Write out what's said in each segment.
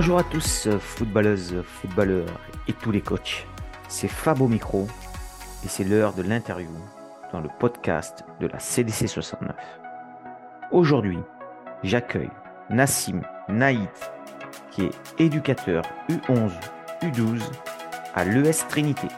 Bonjour à tous, footballeuses, footballeurs et tous les coachs. C'est Fab micro et c'est l'heure de l'interview dans le podcast de la CDC 69. Aujourd'hui, j'accueille Nassim Naït, qui est éducateur U11, U12 à l'ES Trinité.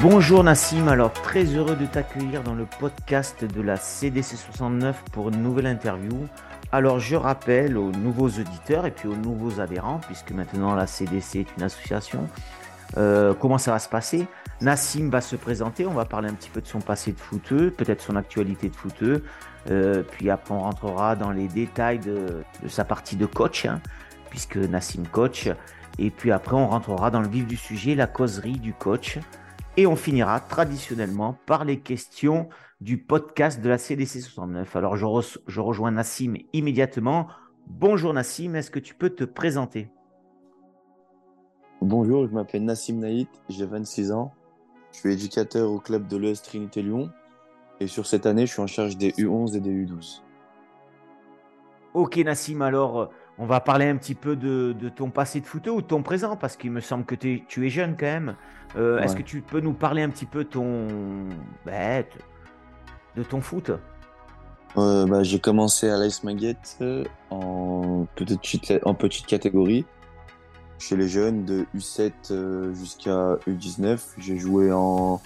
Bonjour Nassim, alors très heureux de t'accueillir dans le podcast de la CDC 69 pour une nouvelle interview. Alors je rappelle aux nouveaux auditeurs et puis aux nouveaux adhérents, puisque maintenant la CDC est une association, euh, comment ça va se passer. Nassim va se présenter, on va parler un petit peu de son passé de footeux, peut-être son actualité de footeux, euh, puis après on rentrera dans les détails de, sa partie de coach, hein, puisque Nassim coach, et puis après on rentrera dans le vif du sujet, la causerie du coach. Et on finira traditionnellement par les questions du podcast de la CDC 69. Alors je, rejoins Nassim immédiatement. Bonjour Nassim, est-ce que tu peux te présenter? Bonjour, je m'appelle Nassim Naït, j'ai 26 ans. Je suis éducateur au club de l'ES Trinité Lyon. Et sur cette année, je suis en charge des U11 et des U12. Ok Nassim, alors on va parler un petit peu de, ton passé de foot ou de ton présent, parce qu'il me semble que tu es jeune quand même. Euh, est-ce que tu peux nous parler un petit peu ton, bah, de ton foot? Bah, J'ai commencé à l'Ice Maguette en petite, en petite catégorie, chez les jeunes, de U7 euh, jusqu'à U19. J'ai joué en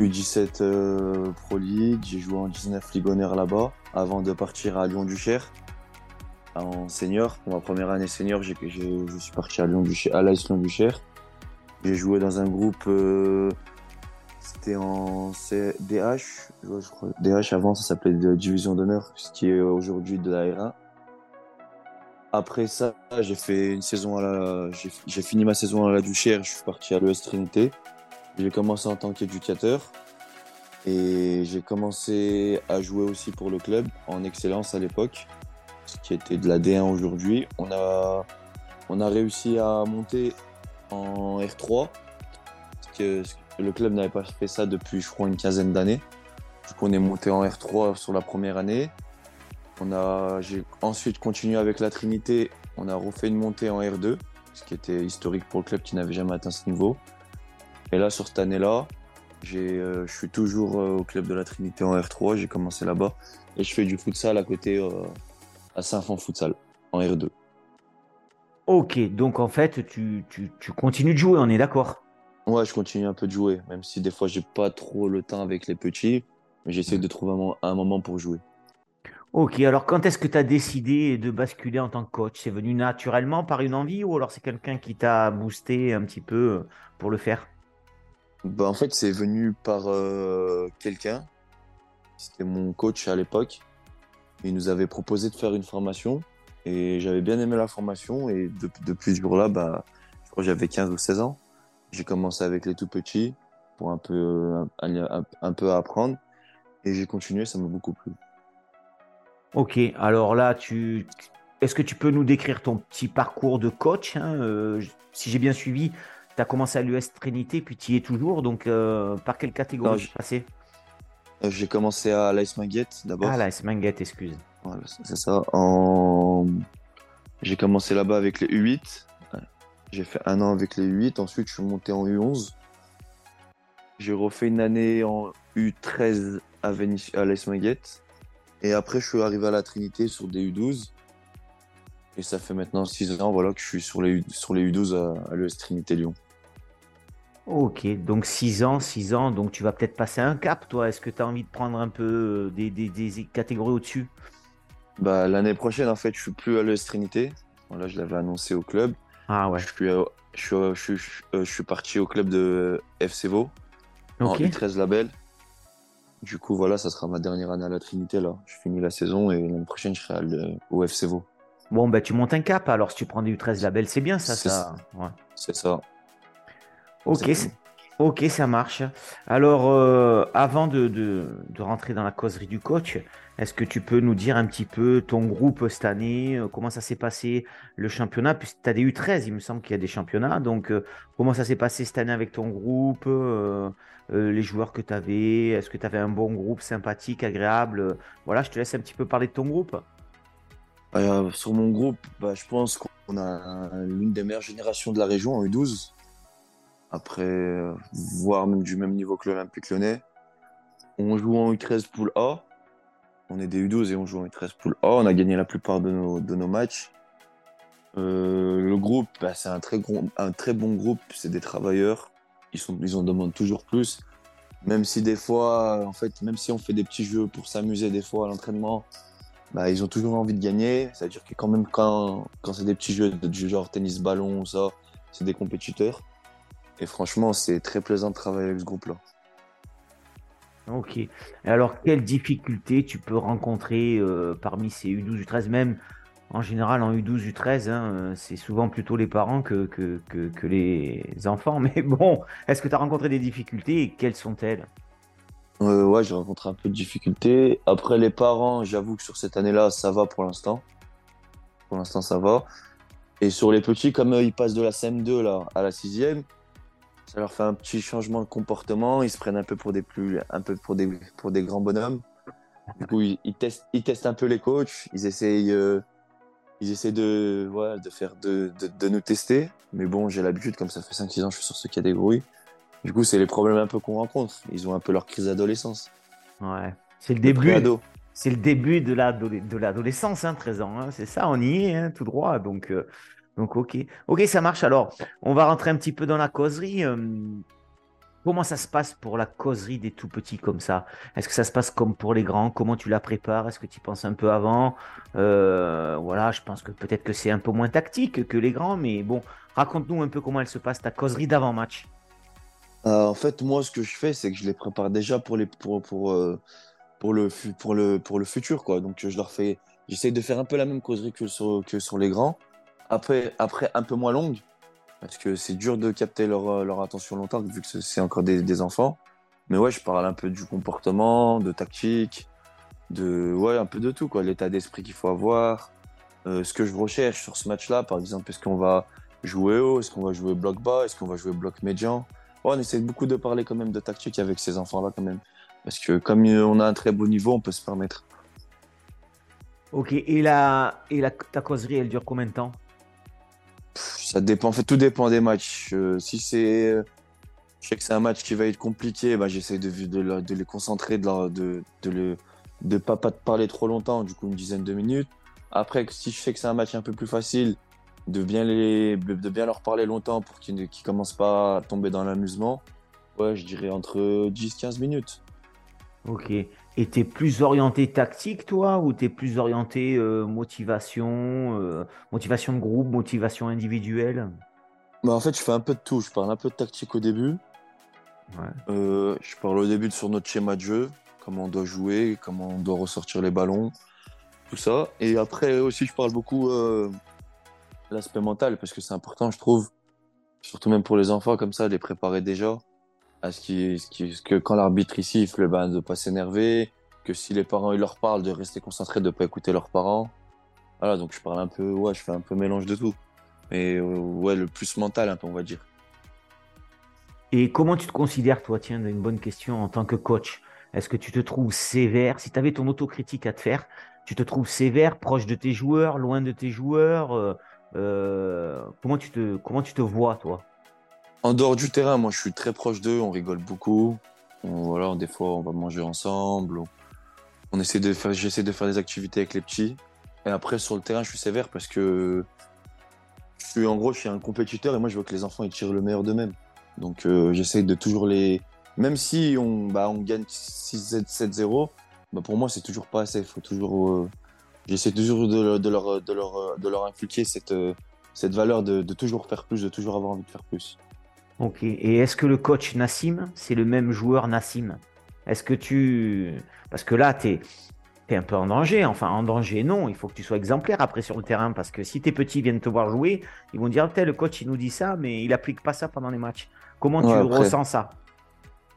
U17 euh, Pro League, j'ai joué en 19 Ligue là-bas, avant de partir à Lyon-Duchère en senior. Pour ma première année senior, je suis parti à Lyon à l'AS Lyon-Duchère. J'ai joué dans un groupe, euh, c'était en DH, je crois. DH avant, ça s'appelait Division d'honneur, ce qui est aujourd'hui de la R1. Après ça, j'ai fait une saison à la, j'ai fini ma saison à la Duchère, je suis parti à l'ES Trinité. J'ai commencé en tant qu'éducateur et j'ai commencé à jouer aussi pour le club en excellence à l'époque qui était de la D1 aujourd'hui. On a, on a réussi à monter en R3. Parce que le club n'avait pas fait ça depuis, je crois, une quinzaine d'années. Du coup, on est monté en R3 sur la première année. On a, j'ai ensuite continué avec la Trinité. On a refait une montée en R2, ce qui était historique pour le club qui n'avait jamais atteint ce niveau. Et là, sur cette année-là, euh, je suis toujours euh, au club de la Trinité en R3. J'ai commencé là-bas et je fais du futsal à côté euh, à Saint-Fond Futsal en R2. Ok, donc en fait, tu, continues de jouer, on est d'accord Ouais, je continue un peu de jouer, même si des fois, j'ai pas trop le temps avec les petits, mais j'essaie de trouver un, moment pour jouer. Ok, alors quand est-ce que tu as décidé de basculer en tant que coach? C'est venu naturellement par une envie ou alors c'est quelqu'un qui t'a boosté un petit peu euh, pour le faire? Bah, En fait, c'est venu par euh, quelqu'un. C'était mon coach à l'époque. Il nous avait proposé de faire une formation et j'avais bien aimé la formation. Et depuis ce jour-là, bah, je crois que j'avais 15 ou 16 ans. J'ai commencé avec les tout petits pour un peu, un, un peu apprendre. Et j'ai continué, ça m'a beaucoup plu. Ok, alors là, tu... est-ce que tu peux nous décrire ton petit parcours de coach hein, euh, Si j'ai bien suivi, tu as commencé à l'US Trinité, puis tu y es toujours. Donc, euh, par quelle catégorie tu passé? euh, j'ai commencé à l'Ice Manguette d'abord. Ah, l'Ice Manguette, excuse. Voilà, c'est ça. En... J'ai commencé là-bas avec les U8. J'ai fait un an avec les U8. Ensuite, je suis monté en U11. J'ai refait une année en U13 à, à l'Ice Manguette. Et après, je suis arrivé à la Trinité sur des U12. Et ça fait maintenant 6 ans voilà, que je suis sur les, sur les U12 à, à l'ES Trinité Lyon. Ok, donc 6 ans, 6 ans, donc tu vas peut-être passer un cap, toi. Est-ce que tu as envie de prendre un peu euh, des, des, catégories au-dessus? Bah, L'année prochaine, en fait, je suis plus à l'ES Trinité. Voilà, je l'avais annoncé au club. Ah ouais. Je suis, euh, je suis, euh, je suis, parti au club de FCVO en U13 label. Du coup, voilà, ça sera ma dernière année à la Trinité. là. Je finis la saison et l'année prochaine, je serai au FCVO. Bon, bah, tu montes un cap alors si tu prends du U13 label, c'est bien ça. ça. C'est ça. Ok, ok, ça marche. Alors, euh, avant de, rentrer dans la causerie du coach, Est-ce que tu peux nous dire un petit peu ton groupe cette année, euh, comment ça s'est passé le championnat? Puis tu as des U13, il me semble qu'il y a des championnats. Donc, euh, comment ça s'est passé cette année avec ton groupe Les joueurs que tu avais Est-ce que tu avais un bon groupe sympathique, agréable? Voilà, je te laisse un petit peu parler de ton groupe. sur mon groupe, bah, je pense qu'on a l'une des meilleures générations de la région en U12. Après, voire même du même niveau que l'Olympique Lyonnais. On joue en U13 poule A. On est des U12 et on joue en U13 poule A. On a gagné la plupart de nos, de nos matchs. Euh, le groupe, bah, c'est un très, un très bon groupe. C'est des travailleurs. Ils, sont, ils en demandent toujours plus. Même si des fois, en fait, même si on fait des petits jeux pour s'amuser des fois à l'entraînement, bah, ils ont toujours envie de gagner. C'est-à-dire que quand même, quand, quand c'est des petits jeux de, genre tennis, ballon, ça, c'est des compétiteurs. Et franchement, c'est très plaisant de travailler avec ce groupe-là. Ok. Et alors, quelles difficultés tu peux rencontrer euh, parmi ces U12, U13 Même en général, en U12, U13, hein, euh, c'est souvent plutôt les parents que, que, que, les enfants. Mais bon, est-ce que tu as rencontré des difficultés et quelles sont-elles? Euh, Ouais, j'ai rencontré un peu de difficultés. Après, les parents, j'avoue que sur cette année-là, ça va pour l'instant. Pour l'instant, ça va. Et sur les petits, comme ils passent de la CM2 là, à la 6e, ça leur fait un petit changement de comportement. Ils se prennent un peu pour des plus, un peu pour des, pour des grands bonhommes. Du coup, ils, testent, ils testent un peu les coachs. Ils essayent, euh, ils essaient de, voilà, de faire, de, de, nous tester. Mais bon, j'ai l'habitude, comme ça fait 5-6 ans, je suis sur ce catégorie. Du coup, c'est les problèmes un peu qu'on rencontre. Ils ont un peu leur crise d'adolescence. Ouais. C'est le début. C'est le début de l'adolescence, hein, 13 ans. Hein. C'est ça, on y est, hein, tout droit. Donc, euh, donc, ok. Ok, ça marche. Alors, on va rentrer un petit peu dans la causerie. Euh, comment ça se passe pour la causerie des tout petits comme ça? Est-ce que ça se passe comme pour les grands? Comment tu la prépares? Est-ce que tu penses un peu avant? Euh, Voilà, je pense que peut-être que c'est un peu moins tactique que les grands, mais bon, raconte-nous un peu comment elle se passe, ta causerie d'avant-match. Euh, en fait, moi, ce que je fais, c'est que je les prépare déjà pour, les, pour, pour, pour, le, pour, le, pour le futur. Quoi. Donc, je leur fais, j'essaie de faire un peu la même causerie que sur, que sur les grands après, après un peu moins longue, parce que c'est dur de capter leur, euh, attention longtemps, vu que c'est encore des, enfants. Mais ouais, je parle un peu du comportement, de tactique, de ouais, un peu de tout, quoi. L'état d'esprit qu'il faut avoir, euh, ce que je recherche sur ce match-là, par exemple, est-ce qu'on va jouer haut, est-ce qu'on va jouer bloc bas, est-ce qu'on va jouer bloc médian? Ouais, on essaie beaucoup de parler quand même de tactique avec ces enfants-là, quand même. Parce que comme on a un très beau niveau, on peut se permettre. Ok, et, la, et la, ta causerie, elle dure combien de temps? Ça dépend, en fait, tout dépend des matchs. Euh, si c'est, je sais que c'est un match qui va être compliqué, bah, j'essaie de, de, de, les concentrer, de, de, de, le, de pas, pas parler trop longtemps, du coup une dizaine de minutes. Après, si je sais que c'est un match un peu plus facile, de bien, les, de bien leur parler longtemps pour qu'ils ne commencent pas à tomber dans l'amusement, ouais, je dirais entre 10-15 minutes. Ok. Et tu es plus orienté tactique, toi, ou tu es plus orienté euh, motivation, euh, motivation de groupe, motivation individuelle? Bah, En fait, je fais un peu de tout. Je parle un peu de tactique au début. Euh, je parle au début sur notre schéma de jeu, comment on doit jouer, comment on doit ressortir les ballons, tout ça. Et après aussi, je parle beaucoup l'aspect mental, parce que c'est important, je trouve, surtout même pour les enfants, comme ça, les préparer déjà à ce, qui, que quand l'arbitre ici siffle, ben, de ne pas s'énerver, que si les parents ils leur parlent, de rester concentré, de ne pas écouter leurs parents. Voilà, donc je parle un peu, ouais, je fais un peu mélange de tout. Mais euh, ouais, le plus mental, un peu, on va dire. Et comment tu te considères, toi, tiens, une bonne question en tant que coach? Est-ce que tu te trouves sévère? Si tu avais ton autocritique à te faire, tu te trouves sévère, proche de tes joueurs, loin de tes joueurs euh, euh, comment, tu te, comment tu te vois, toi? En dehors du terrain, moi, je suis très proche d'eux. On rigole beaucoup. voilà, des fois, on va manger ensemble. On essaie de faire, j'essaie de faire des activités avec les petits. Et après, sur le terrain, je suis sévère parce que je suis, en gros, je un compétiteur et moi, je veux que les enfants ils tirent le meilleur d'eux-mêmes. Donc, euh, j'essaie de toujours les. Même si on, bah, on gagne 6-7-0, bah, pour moi, c'est toujours pas assez. Euh, j'essaie toujours de, leur, de, inculquer cette, cette valeur de toujours faire plus, de toujours avoir envie de faire plus. Ok. Et est-ce que le coach Nassim, c'est le même joueur Nassim? Est-ce que tu. Parce que là, tu es, un peu en danger. Enfin, en danger, non. Il faut que tu sois exemplaire après sur le terrain. Parce que si tes petits viennent te voir jouer, ils vont dire le coach, il nous dit ça, mais il applique pas ça pendant les matchs. Comment tu ressens ça?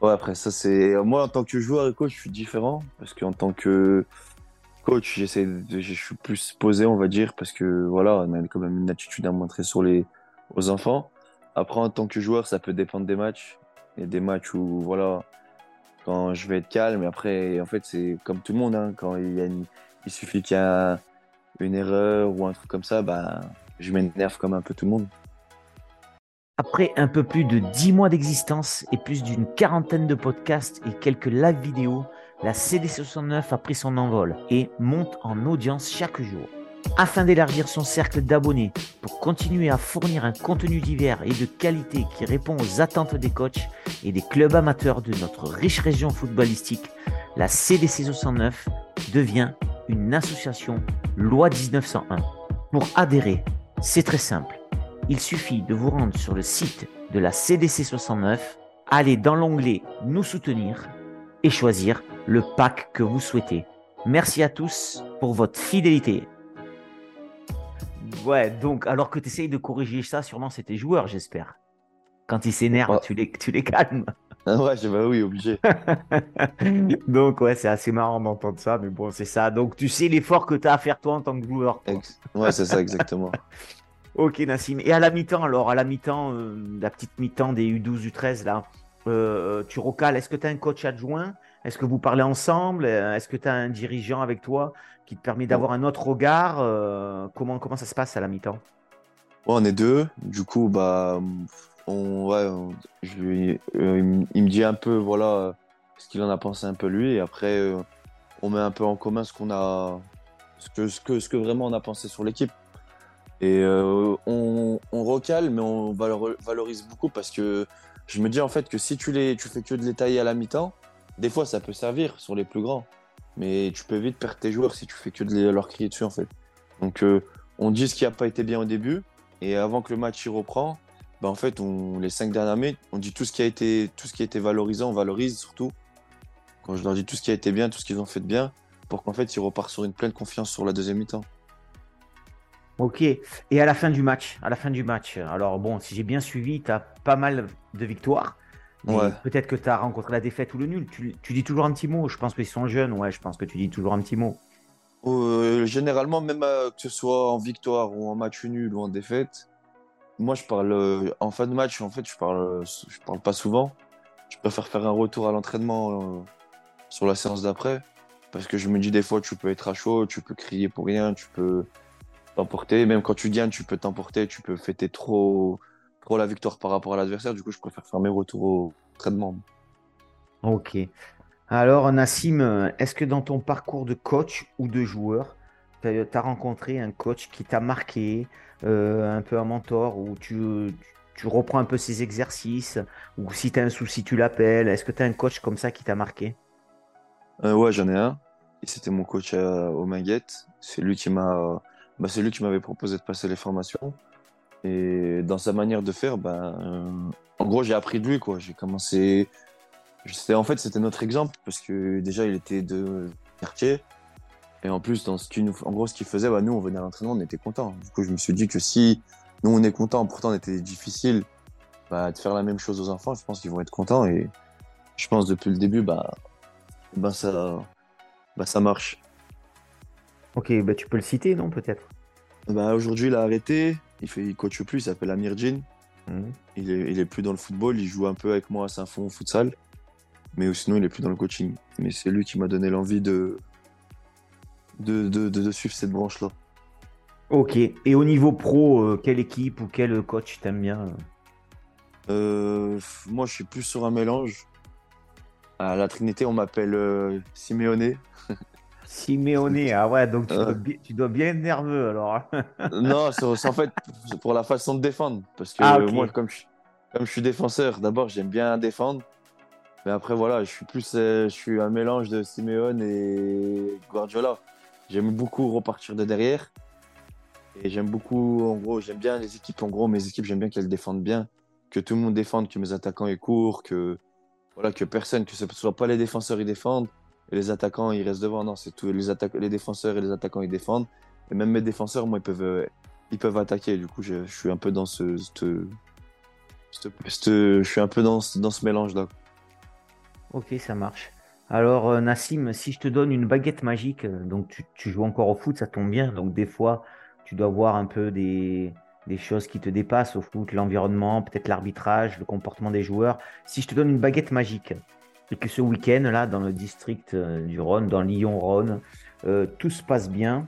Ouais, après, ça, c'est. Moi, en tant que joueur et coach, je suis différent. Parce qu'en tant que. coach, j'essaie de, je suis plus posé, on va dire, parce que voilà, on a quand même une attitude à montrer sur les, aux enfants. Après, en tant que joueur, ça peut dépendre des matchs. Il y a des matchs où, voilà, quand je vais être calme, et après, en fait, c'est comme tout le monde, hein, quand il, y a il suffit qu'il y a une erreur ou un truc comme ça, bah, je m'énerve comme un peu tout le monde. Après un peu plus de 10 mois d'existence et plus d'une quarantaine de podcasts et quelques live vidéos, la CD69 a pris son envol et monte en audience chaque jour. Afin d'élargir son cercle d'abonnés pour continuer à fournir un contenu divers et de qualité qui répond aux attentes des coachs et des clubs amateurs de notre riche région footballistique, la CDC69 devient une association loi 1901. Pour adhérer, c'est très simple. Il suffit de vous rendre sur le site de la CDC 69, aller dans l'onglet Nous soutenir et choisir le pack que vous souhaitez. Merci à tous pour votre fidélité. Ouais, donc alors que tu essayes de corriger ça, sûrement c'est tes joueurs, j'espère. Quand ils s'énervent, tu, les, tu les calmes. Ah ouais, j'ai- bah oui, obligé. donc ouais, c'est assez marrant d'entendre ça, mais bon, c'est ça. Donc tu sais l'effort que tu as à faire toi en tant que joueur. Ex- Ouais, c'est ça, exactement. Ok Nassim. Et à la mi-temps alors, à la mi-temps, euh, la petite mi-temps des U12, U13 là, euh, tu recales, est-ce que tu as un coach adjoint? Est-ce que vous parlez ensemble? Euh, Est-ce que tu as un dirigeant avec toi qui te permet d'avoir un autre regard? Euh, comment, ça se passe à la mi-temps? On est deux. Du coup, bah, on, ouais, euh, il, me- dit un peu, voilà, ce qu'il en a pensé un peu lui. Et après, on met un peu en commun ce qu'on a, ce que, vraiment on a pensé sur l'équipe. Et on, recale, mais on valor- valorise beaucoup parce que je me dis en fait que si tu, les, tu fais que de les tailler à la mi-temps, des fois ça peut servir sur les plus grands. Mais tu peux vite perdre tes joueurs si tu fais que de leur crier dessus en fait. Donc euh, on dit ce qui n'a pas été bien au début. Et avant que le match y reprend, bah en fait, on, les cinq dernières minutes, on dit tout ce qui a été, tout ce qui valorisant, on valorise surtout. Quand je leur dis tout ce qui a été bien, tout ce qu'ils ont fait de bien, pour qu'en fait, ils repartent sur une pleine confiance sur la deuxième mi-temps. Ok. Et à la fin du match, à la fin du match, alors bon, si j'ai bien suivi, tu as pas mal de victoires. Ouais. Peut-être que tu as rencontré la défaite ou le nul. Tu, tu dis toujours un petit mot. Je pense qu'ils sont jeunes. Ouais, je pense que tu dis toujours un petit mot. Euh, généralement, même euh, que ce soit en victoire ou en match nul ou en défaite, moi je parle euh, en fin de match. En fait, je parle, je parle pas souvent. Je préfère faire un retour à l'entraînement sur la séance d'après parce que je me dis des fois tu peux être à chaud, tu peux crier pour rien, tu peux t'emporter. Même quand tu gagnes, tu peux t'emporter, tu peux fêter trop, trop la victoire par rapport à l'adversaire. Du coup, je préfère faire mes retours au entraînement. Ok. Alors, Nassim, est-ce que dans ton parcours de coach ou de joueur, tu as, rencontré un coach qui t'a marqué, euh, un peu un mentor, où tu, tu reprends un peu ses exercices, ou si tu as un souci, tu l'appelles. Est-ce que tu as un coach comme ça qui t'a marqué? Euh, ouais, j'en ai un. Et c'était mon coach euh, au Minguette. C'est lui qui m'a, bah, c'est lui qui m'avait proposé de passer les formations. Et dans sa manière de faire, ben, euh, en gros, j'ai appris de lui, quoi. J'ai commencé. En fait, c'était notre exemple parce que déjà, il était de quartier. Et en plus, dans ce qu'il nous, en gros, ce qu'il faisait, bah, nous, on venait à l'entraînement, on était contents. Du coup, je me suis dit que si nous, on est contents, pourtant, on était difficile, bah, de faire la même chose aux enfants, je pense qu'ils vont être contents. Et je pense depuis le début, bah, ben ça, bah ça marche. Ok, bah tu peux le citer, non, peut-être? Bah aujourd'hui, il a arrêté. Il fait, il coach plus. Il s'appelle Amir Jean. Mhm. Il est, il est plus dans le football. Il joue un peu avec moi à Saint-Fond au futsal. Mais sinon, il est plus dans le coaching. Mais c'est lui qui m'a donné l'envie de de, de, de, de suivre cette branche-là. Ok. Et au niveau pro, euh, quelle équipe ou quel coach t'aimes bien? euh Euh, moi, je suis plus sur un mélange. À la Trinité, on m'appelle euh, Simeone. Simeone, ah ouais, donc tu, Euh. dois, tu dois bien être nerveux alors. non, c'est en fait pour la façon de défendre. Parce que Ah, moi, comme je, comme je suis défenseur, d'abord, j'aime bien défendre. Mais après, voilà, je suis plus euh, je suis un mélange de Simeone et Guardiola. J'aime beaucoup repartir de derrière. Et j'aime beaucoup, en gros, j'aime bien les équipes. En gros, mes équipes, j'aime bien qu'elles défendent bien. Que tout le monde défende, que mes attaquants aient court, que, voilà, que personne, que ce ne soit pas les défenseurs, ils défendent. Et les attaquants, ils restent devant. Non, c'est tout. Les, les défenseurs et les attaquants, ils défendent. Et même mes défenseurs, moi, ils peuvent, euh, ils peuvent attaquer. Du coup, je, suis un peu dans ce. je suis un peu dans, dans ce mélange-là. Ok, ça marche. Alors, euh, Nassim, si je te donne une baguette magique, euh, donc tu, joues encore au foot, ça tombe bien. Donc, des fois, tu dois voir un peu des choses qui te dépassent au foot, l'environnement, peut-être l'arbitrage, le comportement des joueurs. Si je te donne une baguette magique et que ce week-end, là, dans le district euh, du Rhône, dans Lyon-Rhône, euh, tout se passe bien,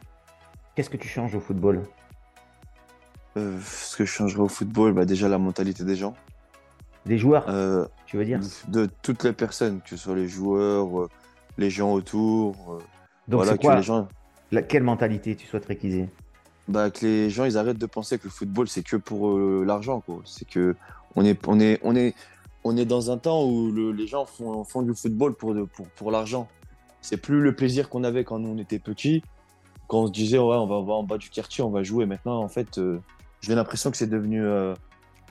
qu'est-ce que tu changes au football? Euh, ce que je changerais au football, bah déjà la mentalité des gens. Des joueurs, Euh, tu veux dire? de toutes les personnes, que ce soit les joueurs, les gens autour. Donc, voilà, c'est que quoi? les gens, la- quelle mentalité tu souhaiterais qu'ils aient? bah, que les gens, ils arrêtent de penser que le football, c'est que pour l'argent, quoi. C'est que on est, on est, on est, on est dans un temps où le- les gens font, du football pour, pour, pour l'argent. C'est plus le plaisir qu'on avait quand nous, on était petits, quand on se disait, ouais, on va, en bas du quartier, on va jouer. Maintenant, en fait, euh, j'ai l'impression que c'est devenu, euh,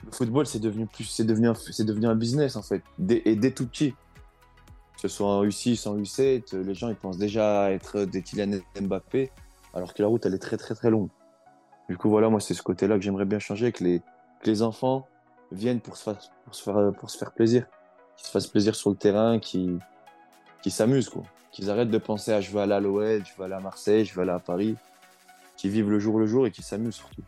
le football, c'est devenu plus, c'est devenu un, c'est devenu un business, en fait. Et dès tout petit. Que ce soit en U6, en U7, euh, les gens, ils pensent déjà être des Kylian Mbappé, alors que la route, elle est très, très, très longue. Du coup, voilà, moi, c'est ce côté-là que j'aimerais bien changer, que les, que les enfants viennent pour se faire, pour se faire, pour se faire plaisir, qu'ils se fassent plaisir sur le terrain, qu'ils s'amusent, quoi. Qu'ils arrêtent de penser à je veux aller à l'OL, je veux aller à Marseille, je veux aller à Paris, qu'ils vivent le jour le jour et qu'ils s'amusent surtout.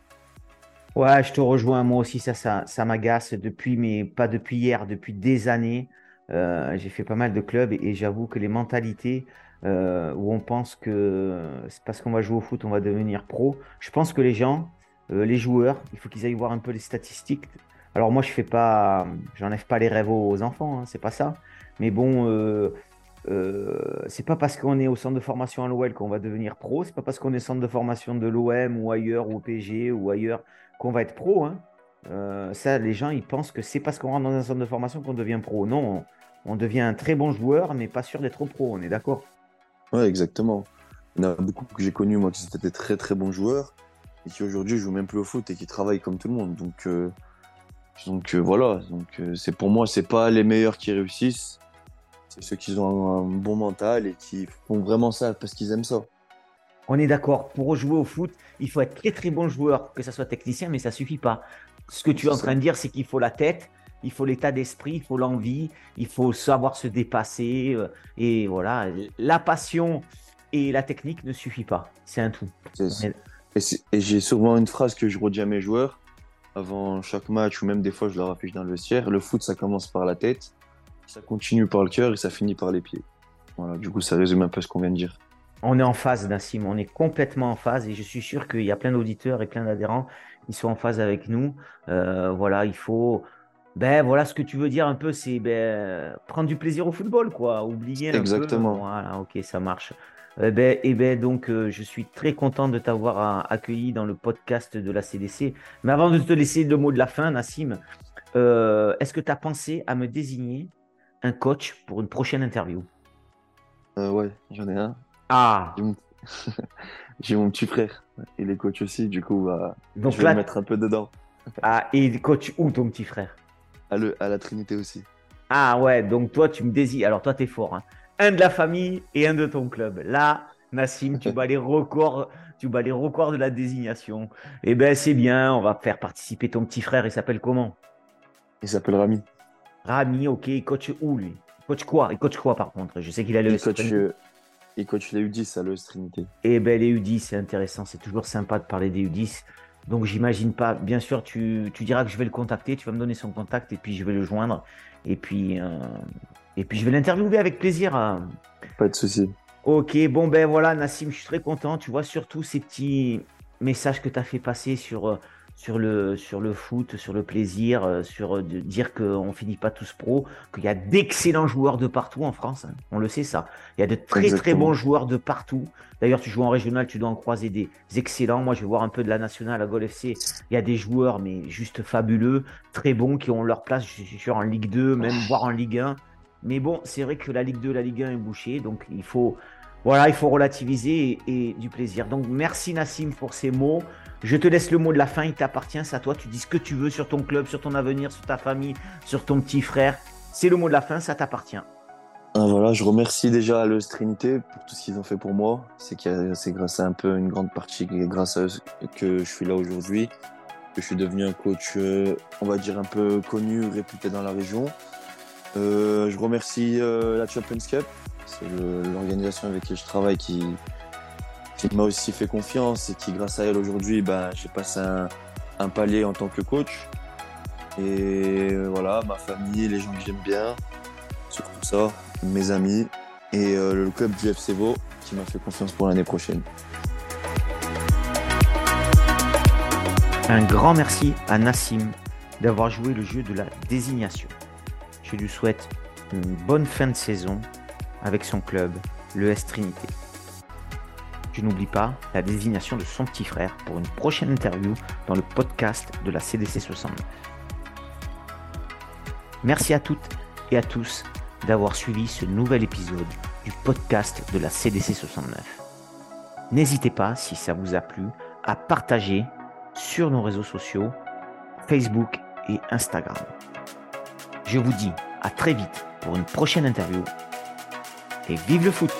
Ouais, je te rejoins. Moi aussi, ça, ça, ça m'agace depuis, mais pas depuis hier, depuis des années. Euh, j'ai fait pas mal de clubs et, et j'avoue que les mentalités euh, où on pense que c'est parce qu'on va jouer au foot, on va devenir pro. Je pense que les gens, euh, les joueurs, il faut qu'ils aillent voir un peu les statistiques. Alors moi, je fais pas, j'enlève pas les rêves aux enfants, hein, c'est pas ça. Mais bon, euh, euh, c'est pas parce qu'on est au centre de formation à l'OL qu'on va devenir pro. C'est pas parce qu'on est centre de formation de l'OM ou ailleurs ou au PSG ou ailleurs qu'on va être pro. hein. Euh, ça, les gens, ils pensent que c'est parce qu'on rentre dans un centre de formation qu'on devient pro. Non, on, devient un très bon joueur, mais pas sûr d'être pro. On est d'accord? Ouais, exactement. Il y en a beaucoup que j'ai connus, moi, qui étaient très très bons joueurs et qui aujourd'hui jouent même plus au foot et qui travaillent comme tout le monde. Donc, euh, donc euh, voilà. Donc, euh, c'est pour moi, c'est pas les meilleurs qui réussissent, c'est ceux qui ont un, un bon mental et qui font vraiment ça parce qu'ils aiment ça. On est d'accord. Pour jouer au foot, il faut être très très bon joueur, que ça soit technicien, mais ça suffit pas. Ce que tu es en train de dire, c'est qu'il faut la tête, il faut l'état d'esprit, il faut l'envie, il faut savoir se dépasser. euh, Et voilà, la passion et la technique ne suffit pas. C'est un tout. Et, et j'ai souvent une phrase que je redis à mes joueurs avant chaque match ou même des fois je leur affiche dans le vestiaire. Le foot, ça commence par la tête, ça continue par le cœur et ça finit par les pieds. Voilà, du coup, ça résume un peu ce qu'on vient de dire. On est en phase, Nassim. On est complètement en phase et je suis sûr qu'il y a plein d'auditeurs et plein d'adhérents qui sont en phase avec nous. Euh, voilà, il faut. Ben voilà, ce que tu veux dire un peu, c'est ben, prendre du plaisir au football, quoi. Oublier un peu. Exactement. Voilà, ok, ça marche. Eh ben, eh ben, donc, euh, je suis très content de t'avoir euh, accueilli dans le podcast de la CDC. Mais avant de te laisser le mot de la fin, Nassim, euh, est-ce que tu as pensé à me désigner un coach pour une prochaine interview? Euh, ouais, j'en ai un. Ah, J'ai mon... petit frère. Il est coach aussi, du coup, bah, donc je vais là, le mettre un peu dedans. Ah, et coach où ton petit frère? À, le... à la Trinité aussi. Ah ouais, donc toi tu me désignes. Alors toi t'es fort. hein. Un de la famille et un de ton club. Là, Nassim, tu bats les records, tu bats les records de la désignation. Eh ben c'est bien, on va faire participer ton petit frère. Il s'appelle comment? Il s'appelle Rami. Rami, ok. Il coach où lui? Il coach quoi? Il coach quoi par contre? Je sais qu'il a le Il coach, euh, il coach les U10 à l'ES Trinité. Eh ben les U10, c'est intéressant. C'est toujours sympa de parler des U10. Donc j'imagine pas. Bien sûr, tu, tu diras que je vais le contacter. Tu vas me donner son contact et puis je vais le joindre. Et puis, euh, et puis je vais l'interviewer avec plaisir. hein. Pas de souci. Ok, bon ben voilà, Nassim, je suis très content. Tu vois, surtout ces petits messages que tu as fait passer sur, euh, sur, le, sur le foot, sur le plaisir, euh, sur euh, de dire qu'on finit pas tous pro, qu'il y a d'excellents joueurs de partout en France. hein. On le sait ça. Il y a de très très bons joueurs de partout. D'ailleurs, tu joues en régional, tu dois en croiser des excellents. Moi, je vais voir un peu de la nationale à Gol FC. Il y a des joueurs, mais juste fabuleux, très bons, qui ont leur place, je suis sûr, en Ligue 2, même voire en Ligue 1. Mais bon, c'est vrai que la Ligue 2, la Ligue 1 est bouchée, donc il faut, relativiser et, du plaisir. Donc merci Nassim pour ces mots. Je te laisse le mot de la fin, il t'appartient, c'est à toi. Tu dis ce que tu veux sur ton club, sur ton avenir, sur ta famille, sur ton petit frère. C'est le mot de la fin, ça t'appartient. Ah, voilà, je remercie déjà l'ES Trinité pour tout ce qu'ils ont fait pour moi. C'est grâce à un peu une grande partie, grâce à que je suis là aujourd'hui, que je suis devenu un coach, euh, on va dire un peu connu, réputé dans la région. Euh, je remercie euh, la Champions Cup, C'est l'organisation avec qui je travaille qui, m'a aussi fait confiance et qui, grâce à elle, aujourd'hui, ben, j'ai passé un, palier en tant que coach. Et voilà, ma famille, les gens que j'aime bien, surtout ça, mes amis et euh, le club du FC qui m'a fait confiance pour l'année prochaine. Un grand merci à Nassim d'avoir joué le jeu de la désignation. Je lui souhaite une bonne fin de saison avec son club, le S Trinité. Je n'oublie pas la désignation de son petit frère pour une prochaine interview dans le podcast de la CDC 69. Merci à toutes et à tous d'avoir suivi ce nouvel épisode du podcast de la CDC 69. N'hésitez pas, si ça vous a plu, à partager sur nos réseaux sociaux, Facebook et Instagram. Je vous dis à très vite pour une prochaine interview et vive le foot